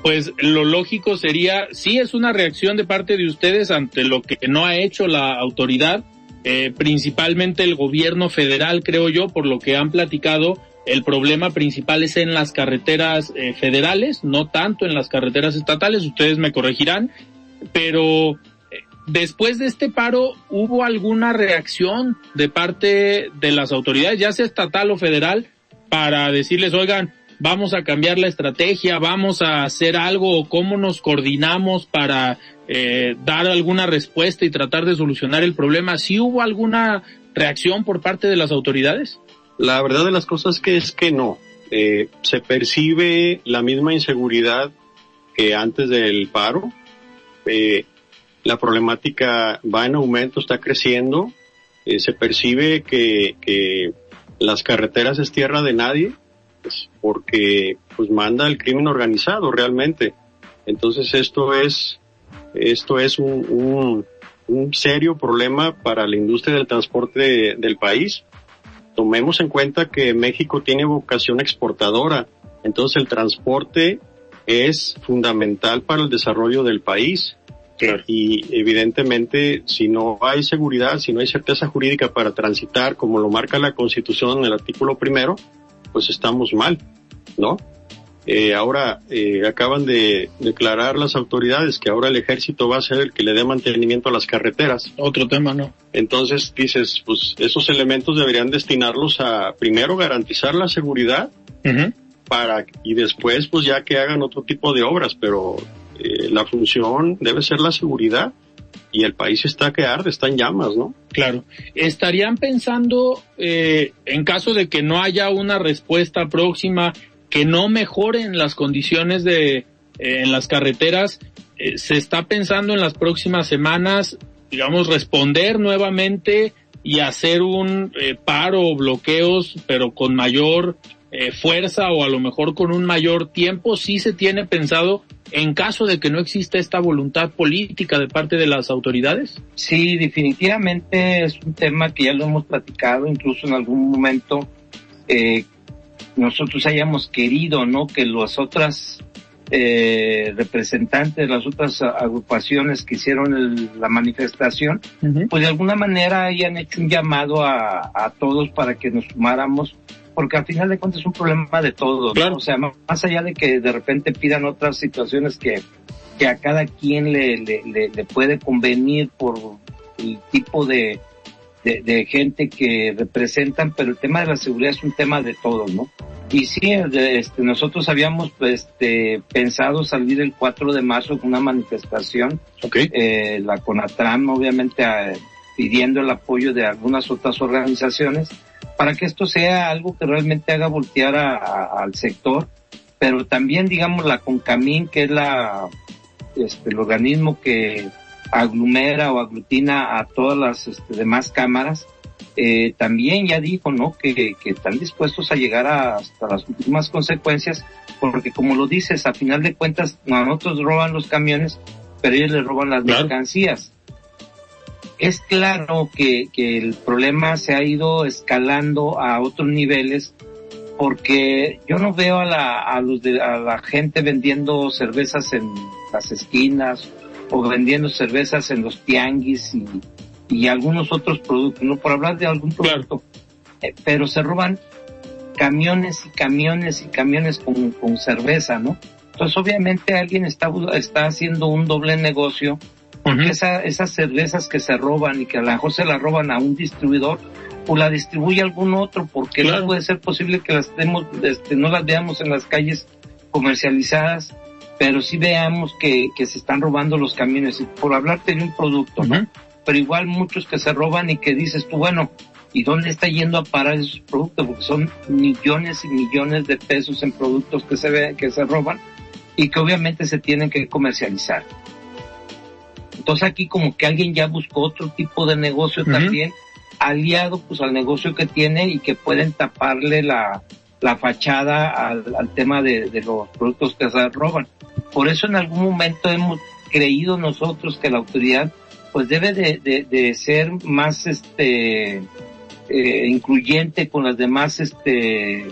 pues lo lógico sería, sí es una reacción de parte de ustedes ante lo que no ha hecho la autoridad, eh, principalmente el gobierno federal, creo yo, por lo que han platicado, el problema principal es en las carreteras eh, federales, no tanto en las carreteras estatales, ustedes me corregirán, pero eh, después de este paro, ¿hubo alguna reacción de parte de las autoridades, ya sea estatal o federal, para decirles, oigan, vamos a cambiar la estrategia, vamos a hacer algo, cómo nos coordinamos para eh, dar alguna respuesta y tratar de solucionar el problema? ¿Sí hubo alguna reacción por parte de las autoridades? La verdad de las cosas que es que no. Eh, se percibe la misma inseguridad que antes del paro. Eh, la problemática va en aumento, está creciendo. Eh, se percibe que, que, las carreteras es tierra de nadie, pues, porque pues manda el crimen organizado realmente. Entonces esto es esto es un, un, un serio problema para la industria del transporte del país tomemos en cuenta que México tiene vocación exportadora, entonces el transporte es fundamental para el desarrollo del país. Y evidentemente, si no hay seguridad, si no hay certeza jurídica para transitar, como lo marca la Constitución en el artículo primero, pues estamos mal, ¿no? Eh, ahora eh, acaban de declarar las autoridades que ahora el ejército va a ser el que le dé mantenimiento a las carreteras. Otro tema, ¿no? Entonces dices, pues esos elementos deberían destinarlos a primero garantizar la seguridad para y después pues ya que hagan otro tipo de obras, pero eh, la función debe ser la seguridad y el país está que arde, está en llamas, ¿no? Claro. ¿Estarían pensando, eh, en caso de que no haya una respuesta próxima, que no mejoren las condiciones de eh, en las carreteras. Eh, se está pensando en las próximas semanas, digamos, responder nuevamente y hacer un eh, paro o bloqueos, pero con mayor fuerza o a lo mejor con un mayor tiempo. Sí se tiene pensado en caso de que no exista esta voluntad política de parte de las autoridades? Sí, definitivamente es un tema que ya lo hemos platicado, incluso en algún momento eh, nosotros hayamos querido, ¿no? Que las otras eh, representantes de las otras agrupaciones que hicieron la manifestación, pues de alguna manera hayan hecho un llamado a, a todos para que nos sumáramos porque al final de cuentas es un problema de todos, o sea, más allá de que de repente pidan otras situaciones que, que a cada quien le, le, le, puede convenir por el tipo de, de, gente que representan, pero el tema de la seguridad es un tema de todos, ¿no? Y sí, este, nosotros habíamos este, pensado salir el 4 de marzo con una manifestación, okay. eh, la CONATRAM obviamente pidiendo el apoyo de algunas otras organizaciones, para que esto sea algo que realmente haga voltear al sector, pero también digamos la CONCAMIN, que es la, este, el organismo que aglomera o aglutina a todas las este, demás cámaras, eh, también ya dijo, ¿no? Que, que están dispuestos a llegar hasta las últimas consecuencias, porque como lo dices, a final de cuentas, nosotros roban los camiones, pero ellos les roban las mercancías es claro que, que el problema se ha ido escalando a otros niveles porque yo no veo a la, a los de, a la gente vendiendo cervezas en las esquinas o vendiendo cervezas en los tianguis y, y algunos otros productos, no por hablar de algún producto, eh, pero se roban camiones y camiones y camiones con, con cerveza, ¿no? Entonces obviamente alguien está, está haciendo un doble negocio porque esas cervezas que se roban y que a lo mejor se las roban a un distribuidor, o la distribuye algún otro, porque no puede ser posible que las demos, este, no las veamos en las calles comercializadas, pero sí veamos que, que se están robando los camiones, y por hablarte de un producto, ¿no? Pero igual muchos que se roban y que dices tú, bueno, ¿y dónde está yendo a parar esos productos? Porque son millones y millones de pesos en productos que se ve, que se roban y que obviamente se tienen que comercializar. Entonces aquí como que alguien ya buscó otro tipo de negocio también, aliado pues al negocio que tiene y que pueden taparle la, la fachada al, tema de, los productos que se roban. Por eso en algún momento hemos creído nosotros que la autoridad pues debe de, de, ser más este eh, incluyente con las demás este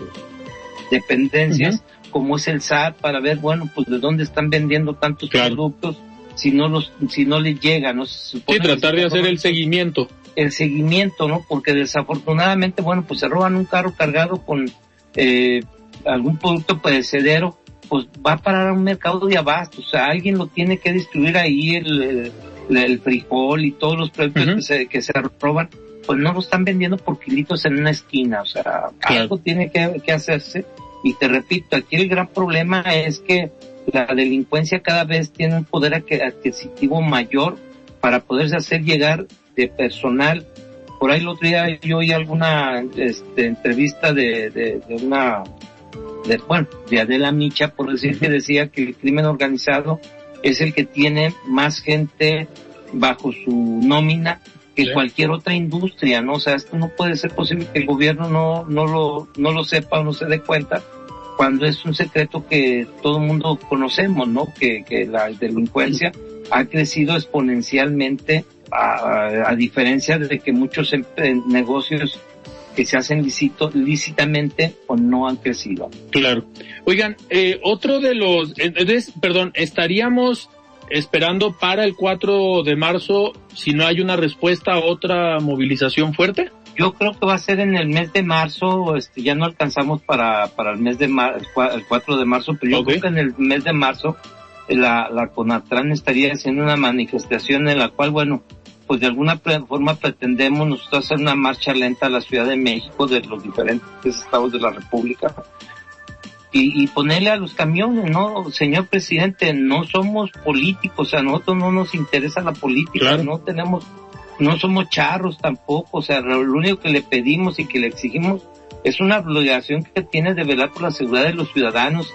dependencias como es el SAT para ver bueno pues de dónde están vendiendo tantos productos si no los, si no les llega, ¿no? sí, tratar de hacer el seguimiento. El seguimiento, ¿no? Porque desafortunadamente, bueno, pues se roban un carro cargado con eh, algún producto perecedero, pues va a parar a un mercado de abasto, o sea, alguien lo tiene que distribuir ahí, el, el, frijol y todos los productos que, se, que se roban, pues no lo están vendiendo por kilitos en una esquina, o sea, algo tiene que, que hacerse. Y te repito, aquí el gran problema es que la delincuencia cada vez tiene un poder adquisitivo mayor para poderse hacer llegar de personal. Por ahí el otro día yo oí alguna este, entrevista de, de, una, de, bueno, de Adela Micha, por decir que decía que el crimen organizado es el que tiene más gente bajo su nómina que cualquier otra industria, ¿no? O sea, esto no puede ser posible que el gobierno no, no lo, no lo sepa o no se dé cuenta cuando es un secreto que todo el mundo conocemos, ¿no? Que, que la delincuencia ha crecido exponencialmente a, diferencia de que muchos em, negocios que se hacen lícito, lícitamente o no han crecido. Claro. Oigan, eh, otro de los, perdón, estaríamos esperando para el 4 de marzo si no hay una respuesta otra movilización fuerte? Yo creo que va a ser en el mes de marzo, este, ya no alcanzamos para, para el mes de marzo, el 4 de marzo, pero yo creo que en el mes de marzo la, la CONATRAN estaría haciendo una manifestación en la cual, bueno, pues de alguna forma pretendemos nosotros hacer una marcha lenta a la Ciudad de México de los diferentes estados de la República y, y ponerle a los camiones, ¿no? Señor presidente, no somos políticos, a nosotros no nos interesa la política, no tenemos no somos charros tampoco, o sea, lo único que le pedimos y que le exigimos es una obligación que tiene de velar por la seguridad de los ciudadanos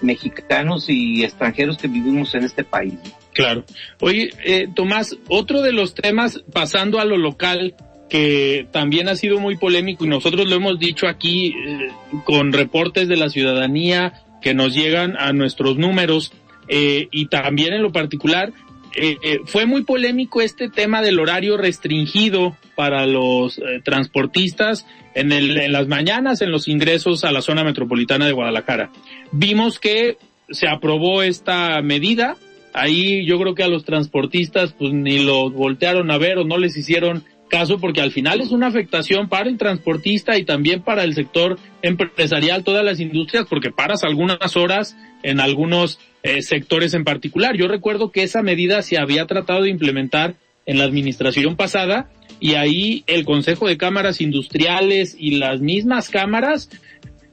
mexicanos y extranjeros que vivimos en este país. Claro. Oye, eh, Tomás, otro de los temas, pasando a lo local, que también ha sido muy polémico y nosotros lo hemos dicho aquí eh, con reportes de la ciudadanía que nos llegan a nuestros números, eh, y también en lo particular, eh, eh, fue muy polémico este tema del horario restringido para los eh, transportistas en, el, en las mañanas en los ingresos a la zona metropolitana de Guadalajara. Vimos que se aprobó esta medida. Ahí yo creo que a los transportistas pues ni los voltearon a ver o no les hicieron caso porque al final es una afectación para el transportista y también para el sector empresarial, todas las industrias, porque paras algunas horas en algunos eh, sectores en particular. Yo recuerdo que esa medida se había tratado de implementar en la administración pasada y ahí el Consejo de Cámaras Industriales y las mismas cámaras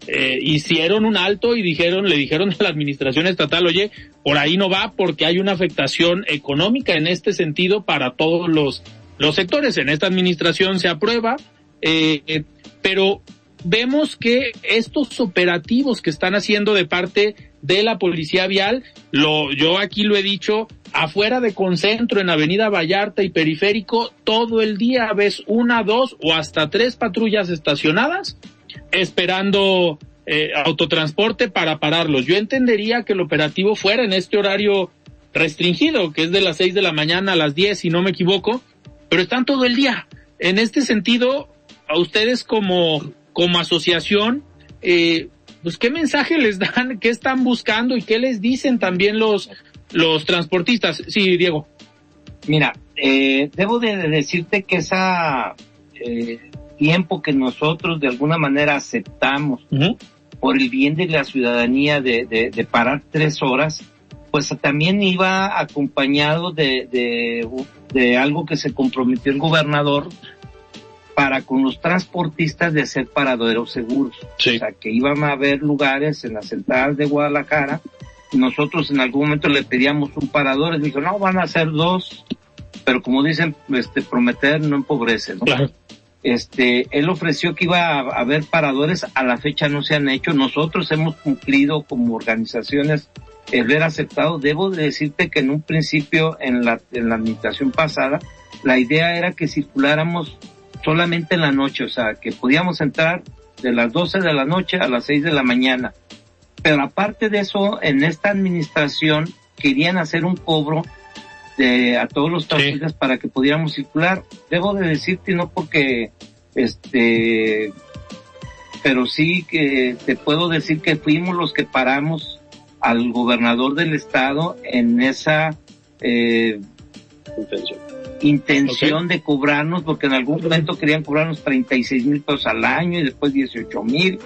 eh, hicieron un alto y dijeron, le dijeron a la administración estatal, oye, por ahí no va porque hay una afectación económica en este sentido para todos los los sectores. En esta administración se aprueba, eh, pero vemos que estos operativos que están haciendo de parte de la policía vial, lo, yo aquí lo he dicho, afuera de Concentro, en Avenida Vallarta y Periférico, todo el día ves una, dos o hasta tres patrullas estacionadas esperando eh, autotransporte para pararlos. Yo entendería que el operativo fuera en este horario restringido, que es de las seis de la mañana a las diez, si no me equivoco, pero están todo el día. En este sentido, a ustedes como, como asociación, eh, pues qué mensaje les dan, qué están buscando y qué les dicen también los, los transportistas. Sí, Diego. Mira, eh, debo de decirte que esa eh, tiempo que nosotros de alguna manera aceptamos por el bien de la ciudadanía de, de, de, parar tres horas, pues también iba acompañado de, de de algo que se comprometió el gobernador para con los transportistas de hacer paraderos seguros. O sea, que iban a haber lugares en la central de Guadalajara. Nosotros en algún momento le pedíamos un parador y dijo, no, van a ser dos. Pero como dicen, este, prometer no empobrece, ¿no? Este, él ofreció que iba a haber paradores, a la fecha no se han hecho. Nosotros hemos cumplido como organizaciones el ver aceptado. Debo de decirte que en un principio, en la, en la administración pasada, la idea era que circuláramos solamente en la noche, o sea, que podíamos entrar de las 12 de la noche a las 6 de la mañana. Pero aparte de eso, en esta administración querían hacer un cobro de, a todos los taxistas para que pudiéramos circular. Debo de decirte, no porque, este, pero sí que te puedo decir que fuimos los que paramos al gobernador del estado en esa eh, intención, de cobrarnos, porque en algún momento querían cobrarnos 36 mil pesos al año y después 18 mil.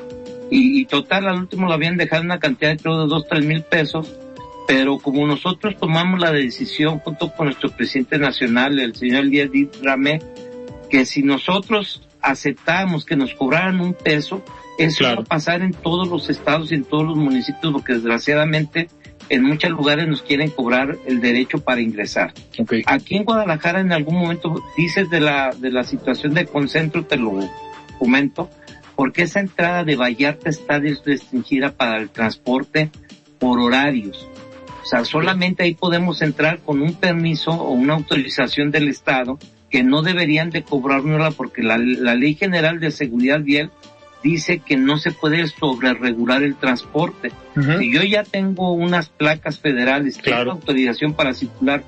Y, total, al último lo habían dejado una cantidad de creo de 2, 3 mil pesos. Pero como nosotros tomamos la decisión junto con nuestro presidente nacional, el señor Díaz Ramé, que si nosotros aceptábamos que nos cobraran un peso, eso va a pasar en todos los estados y en todos los municipios, porque desgraciadamente en muchos lugares nos quieren cobrar el derecho para ingresar. Aquí en Guadalajara en algún momento dices de la, de la situación de concentro, te lo comento, porque esa entrada de Vallarta está restringida para el transporte por horarios. O sea, solamente ahí podemos entrar con un permiso o una autorización del Estado que no deberían de cobrárnosla porque la, la Ley General de Seguridad Vial dice que no se puede sobreregular el transporte. Si yo ya tengo unas placas federales, tengo autorización para circular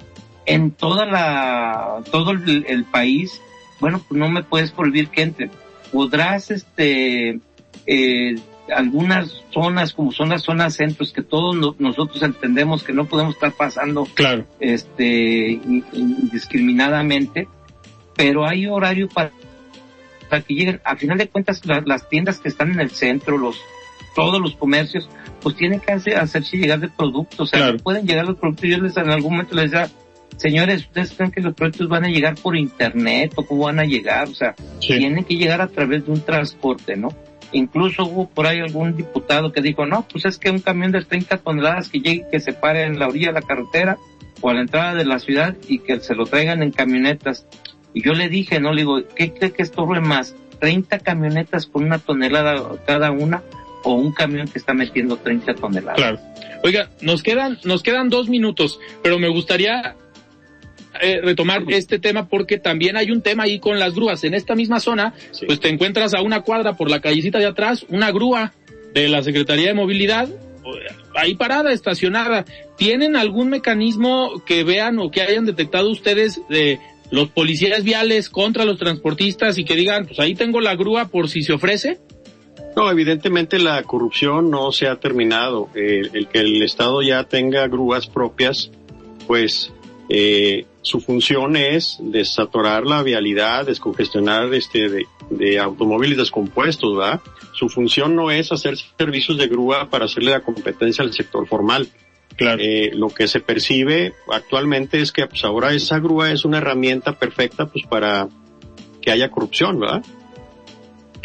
en toda la, todo el, país, bueno, pues no me puedes prohibir que entre. Podrás, este, eh, algunas zonas como son las zonas centros que todos nosotros entendemos que no podemos estar pasando claro. este indiscriminadamente pero hay horario para para que lleguen. A final de cuentas, las tiendas que están en el centro, los todos los comercios, pues tienen que hacer, hacerse llegar de productos. O sea, no pueden llegar los productos. Yo les en algún momento les decía, señores, ¿ustedes creen que los productos van a llegar por internet o cómo van a llegar? O sea, tienen que llegar a través de un transporte, ¿no? Incluso hubo por ahí algún diputado que dijo, no, pues es que un camión de 30 toneladas que llegue, que se pare en la orilla de la carretera o a la entrada de la ciudad y que se lo traigan en camionetas. Y yo le dije, no, le digo, ¿qué cree que estorbe más? ¿30 camionetas con una tonelada cada una o un camión que está metiendo 30 toneladas? Claro. Oiga, nos quedan, nos quedan dos minutos, pero me gustaría eh, retomar este tema porque también hay un tema ahí con las grúas. En esta misma zona, pues te encuentras a una cuadra por la callecita de atrás, una grúa de la Secretaría de Movilidad ahí parada, estacionada. ¿Tienen algún mecanismo que vean o que hayan detectado ustedes de los policías viales contra los transportistas y que digan, pues ahí tengo la grúa por si se ofrece? No, evidentemente la corrupción no se ha terminado. el que el Estado ya tenga grúas propias, pues eh, su función es desatorar la vialidad, descongestionar este de, de automóviles descompuestos, ¿verdad? Su función no es hacer servicios de grúa para hacerle la competencia al sector formal. Claro. Eh, lo que se percibe actualmente es que pues ahora esa grúa es una herramienta perfecta pues para que haya corrupción, ¿verdad?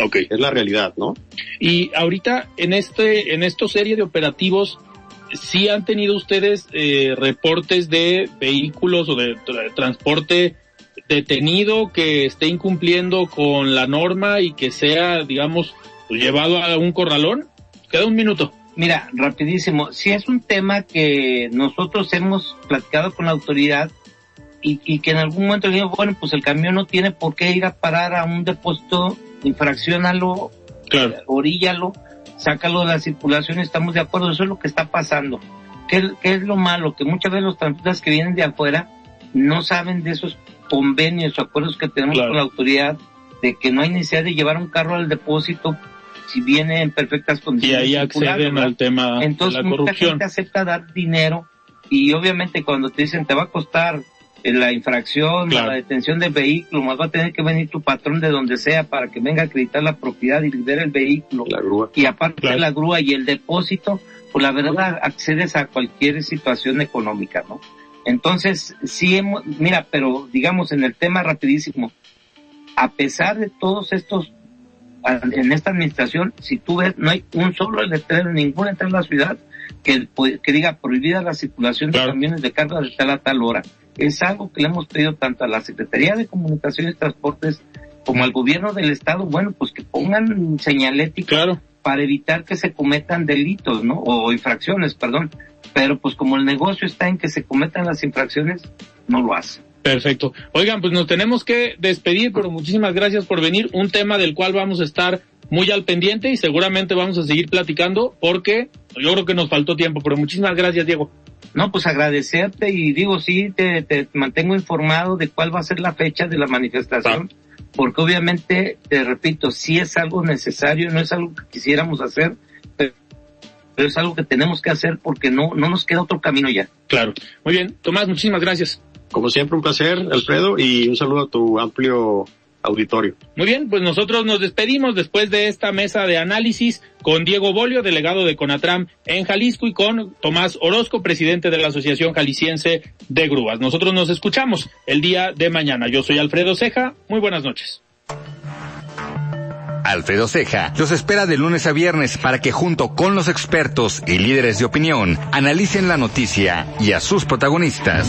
Ok. Es la realidad, ¿no? Y ahorita en este, en esta serie de operativos, ¿sí han tenido ustedes eh, reportes de vehículos o de transporte detenido que esté incumpliendo con la norma y que sea, digamos, pues, llevado a un corralón? Queda un minuto. Mira, rapidísimo, si es un tema que nosotros hemos platicado con la autoridad y, y que en algún momento dijimos, bueno, pues el camión no tiene por qué ir a parar a un depósito, infraccionalo, claro. oríllalo, sácalo de la circulación, estamos de acuerdo, eso es lo que está pasando. ¿Qué, qué es lo malo? Que muchas veces los transportistas que vienen de afuera no saben de esos convenios o acuerdos que tenemos con la autoridad de que no hay necesidad de llevar un carro al depósito si viene en perfectas condiciones. Y ahí acceden al tema Entonces, de la corrupción. mucha gente acepta dar dinero y obviamente cuando te dicen te va a costar eh, la infracción, Claro. la detención del vehículo, más va a tener que venir tu patrón de donde sea para que venga a acreditar la propiedad y libere el vehículo. La grúa. Y aparte Claro. la grúa y el depósito, pues la verdad accedes a cualquier situación económica, ¿no? Entonces, sí hemos, mira, pero digamos en el tema rapidísimo, a pesar de todos estos, en esta administración, si tú ves, no hay un solo letrero, ninguna entrada en la ciudad que, pu- que diga prohibida la circulación Claro. de camiones de carga de tal a tal hora. Es algo que le hemos pedido tanto a la Secretaría de Comunicaciones y Transportes como al gobierno del estado, bueno, pues que pongan señalética Claro. para evitar que se cometan delitos, ¿no? O infracciones, perdón. Pero pues como el negocio está en que se cometan las infracciones, no lo hace. Perfecto. Oigan, pues nos tenemos que despedir, pero muchísimas gracias por venir. Un tema del cual vamos a estar muy al pendiente y seguramente vamos a seguir platicando porque yo creo que nos faltó tiempo, pero muchísimas gracias, Diego. No, pues agradecerte y digo, sí, te, te mantengo informado de cuál va a ser la fecha de la manifestación, porque obviamente, te repito, sí es algo necesario, no es algo que quisiéramos hacer, pero pero es algo que tenemos que hacer porque no, no nos queda otro camino ya. Claro. Muy bien. Tomás, muchísimas gracias. Como siempre, un placer, Alfredo, y un saludo a tu amplio auditorio. Muy bien, pues nosotros nos despedimos después de esta mesa de análisis con Diego Bolio, delegado de Conatram en Jalisco, y con Tomás Orozco, presidente de la Asociación Jalisciense de Grúas. Nosotros nos escuchamos el día de mañana. Yo soy Alfredo Ceja. Muy buenas noches. Alfredo Ceja los espera de lunes a viernes para que junto con los expertos y líderes de opinión analicen la noticia y a sus protagonistas.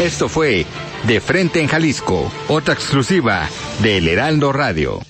Esto fue De Frente en Jalisco, otra exclusiva de El Heraldo Radio.